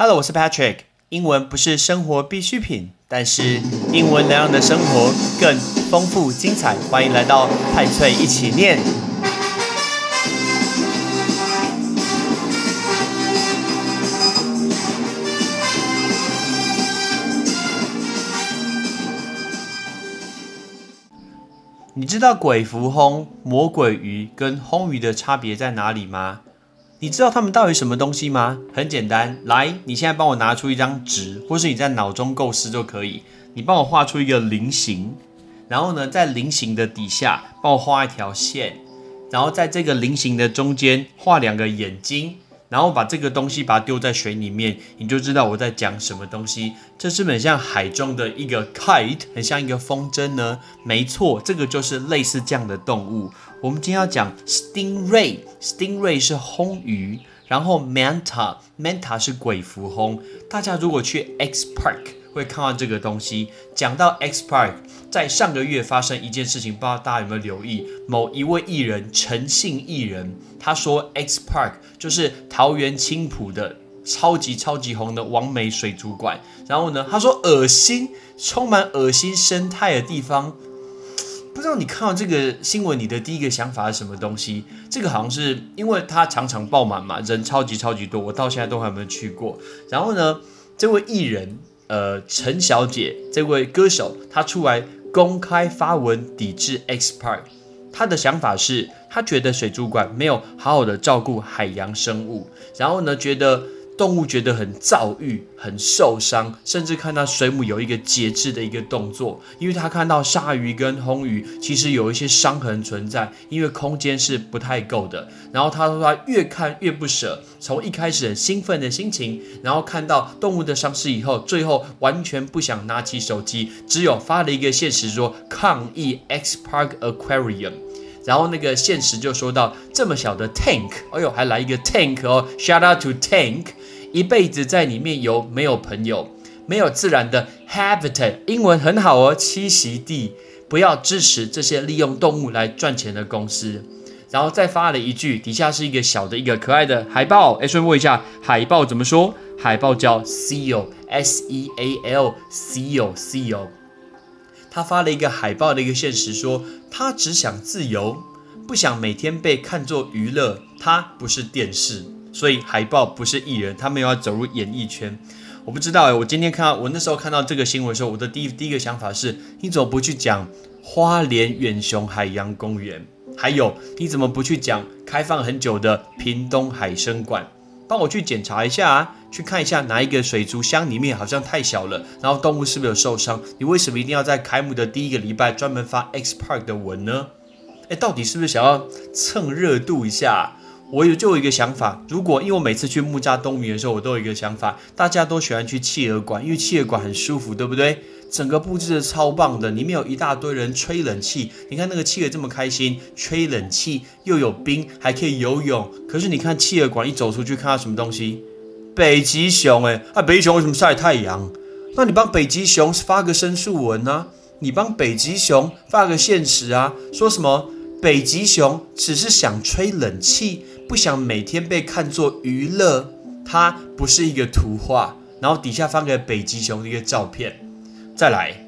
Hello，我是 Patrick。英文不是生活必需品，但是英文能让你的生活更丰富精彩。欢迎来到派翠一起念。你知道鬼蝠魟、魔鬼鱼跟魟鱼的差别在哪里吗？你知道他们到底什么东西吗？很简单，来，你现在帮我拿出一张纸，或是你在脑中构思就可以。你帮我画出一个菱形，然后呢，在菱形的底下帮我画一条线，然后在这个菱形的中间画两个眼睛，然后把这个东西把它丢在水里面，你就知道我在讲什么东西。这是很像海中的一个 kite，很像一个风筝呢。没错，这个就是类似这样的动物。我们今天要讲 stingray，stingray 是红鱼，然后 manta，manta 是鬼蝠鲼。大家如果去 X Park 会看到这个东西。讲到 X Park，在上个月发生一件事情，不知道大家有没有留意？某一位艺人，陈姓艺人，他说 X Park 就是桃园青浦的超级超级红的完美水族馆。然后呢，他说恶心，充满恶心生态的地方。不知道你看到这个新闻，你的第一个想法是什么东西？这个好像是因为它常常爆满嘛，人超级超级多，我到现在都还没有去过。然后呢，这位艺人，呃，陈小姐，这位歌手，她出来公开发文抵制 X Park。她的想法是，她觉得水族馆没有好好的照顾海洋生物，然后呢，觉得。动物觉得很躁郁、很受伤，甚至看到水母有一个节制的一个动作，因为他看到鲨鱼跟红鱼其实有一些伤痕存在，因为空间是不太够的。然后他说他越看越不舍，从一开始很兴奋的心情，然后看到动物的伤势以后，最后完全不想拿起手机，只有发了一个现实说抗议 X Park Aquarium。然后那个现实就说到这么小的 tank，哎呦还来一个 tank 哦，shout out to tank。一辈子在里面游，没有朋友，没有自然的 habitat，英文很好哦，栖息地。不要支持这些利用动物来赚钱的公司。然后再发了一句，底下是一个小的一个可爱的海报。哎，顺便问一下，海报怎么说？海报叫 seal，s e a l seal，seal。他发了一个海报的一个现实，说他只想自由，不想每天被看作娱乐。他不是电视。所以海豹不是艺人，他们要走入演艺圈。我不知道哎，我今天看到我那时候看到这个新闻的时候，我的第一第一个想法是：你怎么不去讲花莲远雄海洋公园？还有你怎么不去讲开放很久的屏东海生馆？帮我去检查一下啊，去看一下哪一个水族箱里面好像太小了，然后动物是不是有受伤？你为什么一定要在开幕的第一个礼拜专门发 X Park 的文呢？哎，到底是不是想要蹭热度一下？我有就有一个想法，如果因为我每次去木栅冬眠的时候，我都有一个想法，大家都喜欢去企鹅馆，因为企鹅馆很舒服，对不对？整个布置的超棒的，里面有一大堆人吹冷气，你看那个企鹅这么开心，吹冷气又有冰，还可以游泳。可是你看企鹅馆一走出去，看到什么东西？北极熊，哎，啊，北极熊为什么晒太阳？那你帮北极熊发个申诉文啊？你帮北极熊发个现实啊？说什么？北极熊只是想吹冷气。不想每天被看作娱乐，它不是一个图画。然后底下放个北极熊的一个照片。再来，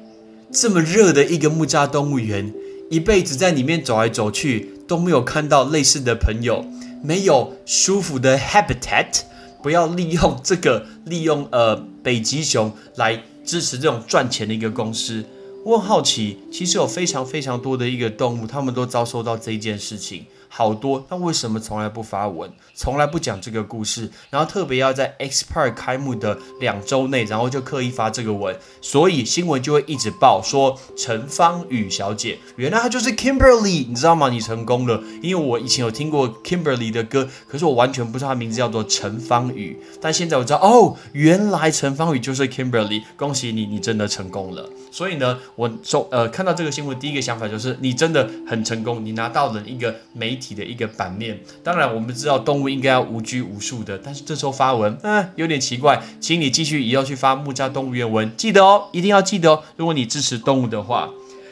这么热的一个木栅动物园，一辈子在里面走来走去都没有看到类似的朋友，没有舒服的 habitat。不要利用这个，利用呃北极熊来支持这种赚钱的一个公司。我很好奇，其实有非常非常多的一个动物，他们都遭受到这件事情。好多，那为什么从来不发文，从来不讲这个故事，然后特别要在 X Park 开幕的两周内，然后就刻意发这个文，所以新闻就会一直报说陈芳宇小姐，原来她就是 Kimberly，你知道吗？你成功了，因为我以前有听过 Kimberly 的歌，可是我完全不知道她名字叫做陈芳宇，但现在我知道，哦，原来陈芳宇就是 Kimberly，恭喜你，你真的成功了。所以呢，我说呃看到这个新闻，第一个想法就是你真的很成功，你拿到了一个媒。体的一个版面，当然我们知道动物应该要无拘无束的，但是这时候发文，嗯，有点奇怪，请你继续以后去发木栅动物园文，记得哦，一定要记得哦。如果你支持动物的话，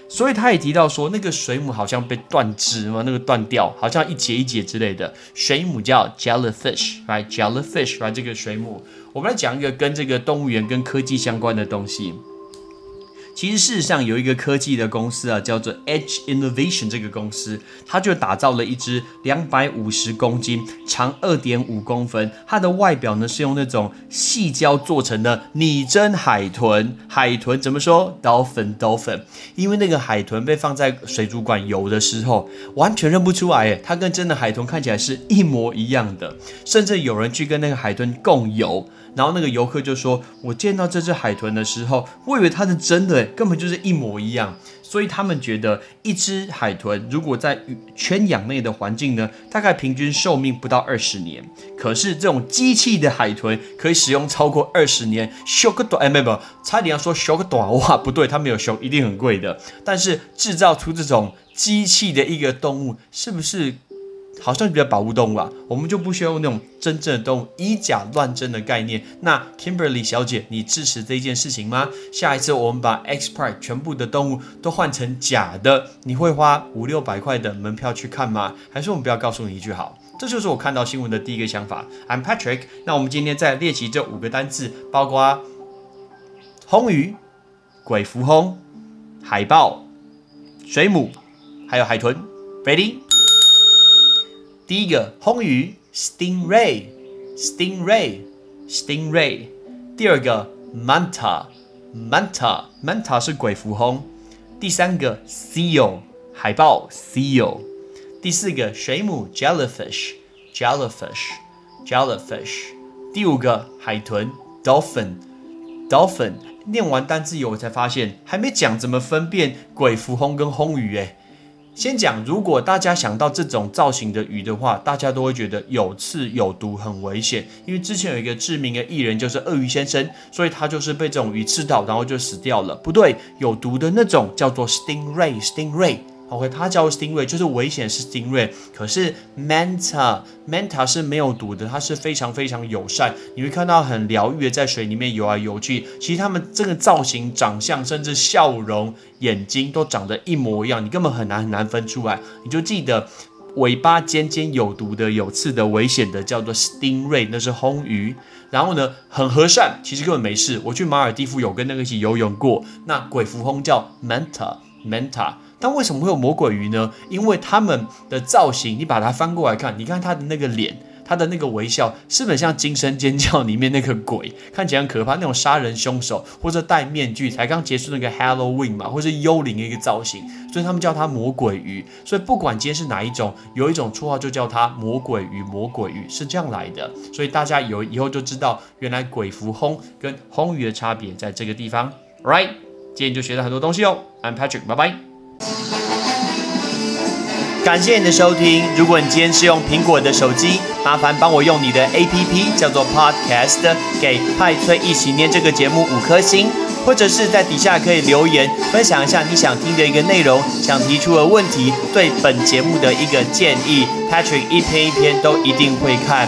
所以他也提到说，那个水母好像被断肢嘛，那个断掉，好像一节一节之类的。水母叫 jellyfish，right？jellyfish，right？这个水母，我们来讲一个跟这个动物园跟科技相关的东西。其实事实上有一个科技的公司啊，叫做 Edge Innovation 这个公司，它就打造了一只两百五十公斤、长二点五公分，它的外表呢是用那种细胶做成的拟真海豚。海豚怎么说？Dolphin，Dolphin。因为那个海豚被放在水族馆游的时候，完全认不出来，诶，它跟真的海豚看起来是一模一样的。甚至有人去跟那个海豚共游。然后那个游客就说：“我见到这只海豚的时候，我以为它是真的，根本就是一模一样。所以他们觉得，一只海豚如果在圈养内的环境呢，大概平均寿命不到二十年。可是这种机器的海豚可以使用超过二十年，修个短哎，没有，差点要说修个短哇，不对，它没有修，一定很贵的。但是制造出这种机器的一个动物，是不是？”好像比较保护动物啊，我们就不需要用那种真正的动物以假乱真的概念。那 Kimberly 小姐，你支持这件事情吗？下一次我们把 X Pride 全部的动物都换成假的，你会花五六百块的门票去看吗？还是我们不要告诉你一句好？这就是我看到新闻的第一个想法。I'm Patrick。那我们今天再列举这五个单字，包括红鱼、鬼蝠鲼、海豹、水母，还有海豚。Ready？第一个红鱼，stingray，stingray，stingray。第二个 manta，manta，manta 是鬼蝠鲼。第三个 seal，海豹，seal。第四个水母 jellyfish，jellyfish，jellyfish。第五个海豚 dolphin，dolphin。念完单字以后，我才发现还没讲怎么分辨鬼蝠鲼跟红鱼诶。先讲，如果大家想到这种造型的鱼的话，大家都会觉得有刺有毒，很危险。因为之前有一个知名的艺人就是鳄鱼先生，所以他就是被这种鱼刺到，然后就死掉了。不对，有毒的那种叫做 stingray，stingray。OK，它叫 stingray，就是危险是 stingray。可是 manta，manta 是没有毒的，它是非常非常友善。你会看到很疗愈的在水里面游来游去。其实它们这个造型、长相，甚至笑容、眼睛都长得一模一样，你根本很难很难分出来。你就记得尾巴尖尖有毒的、有刺的、危险的叫做 stingray，那是红鱼。然后呢，很和善，其实根本没事。我去马尔蒂夫有跟那个一起游泳过。那鬼蝠鲼叫 Manta Manta，。但为什么会有魔鬼鱼呢？因为它们的造型，你把它翻过来看，你看它的那个脸，它的那个微笑，是不是像《惊声尖叫》里面那个鬼，看起来很可怕，那种杀人凶手或者戴面具，才刚结束那个 Halloween 嘛，或是幽灵的一个造型，所以他们叫它魔鬼鱼。所以不管今天是哪一种，有一种绰号就叫它魔鬼鱼，魔鬼鱼是这样来的。所以大家有以后就知道，原来鬼蝠鲼跟红鱼的差别在这个地方。Right，今天就学到很多东西哦。I'm Patrick，拜拜。感谢你的收听。如果你今天是用苹果的手机，麻烦帮我用你的 APP 叫做 Podcast，给派崔一起念这个节目五颗星，或者是在底下可以留言分享一下你想听的一个内容，想提出的问题，对本节目的一个建议。Patrick 一篇一篇都一定会看。